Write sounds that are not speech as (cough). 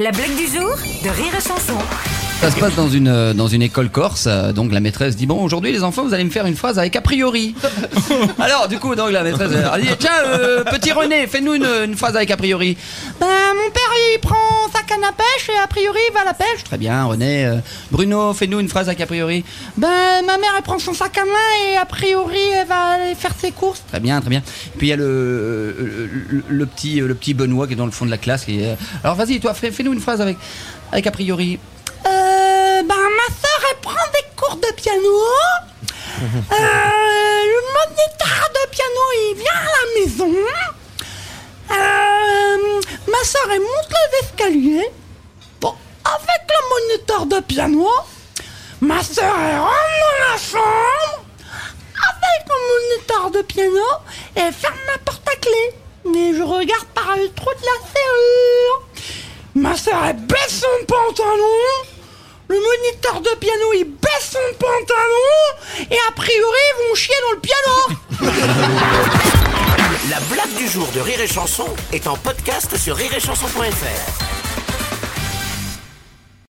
La blague du jour de Rire et Chanson. Ça se passe dans une, euh, dans une école corse, euh, donc la maîtresse dit bon aujourd'hui les enfants vous allez me faire une phrase avec a priori. (laughs) Alors du coup donc la maîtresse elle dit tiens euh, petit René fais-nous une, une phrase avec a priori. Ben mon père il a priori va à la pêche. Très bien René. Euh, Bruno fais-nous une phrase avec a priori. Ben ma mère elle prend son sac à main et a priori elle va aller faire ses courses. Très bien très bien. Puis il y a le, le, le- le petit le petit Benoît qui est dans le fond de la classe. Qui est, alors vas-y toi fais, fais-nous une phrase avec avec a priori. Euh, ben, ma soeur, elle prend des cours de piano. (laughs) Euh, le moniteur de piano, il vient à la maison. Euh, ma soeur, elle monte les escaliers. Moniteur de piano, ma soeur, elle rentre dans la chambre. Avec le moniteur de piano, et elle ferme la porte à clé. Mais je regarde par le trou de la serrure. Ma soeur, elle baisse son pantalon. Le moniteur de piano, il baisse son pantalon. Et a priori, ils vont chier dans le piano. La blague du jour de Rire et Chanson est en podcast sur rireetchanson.fr.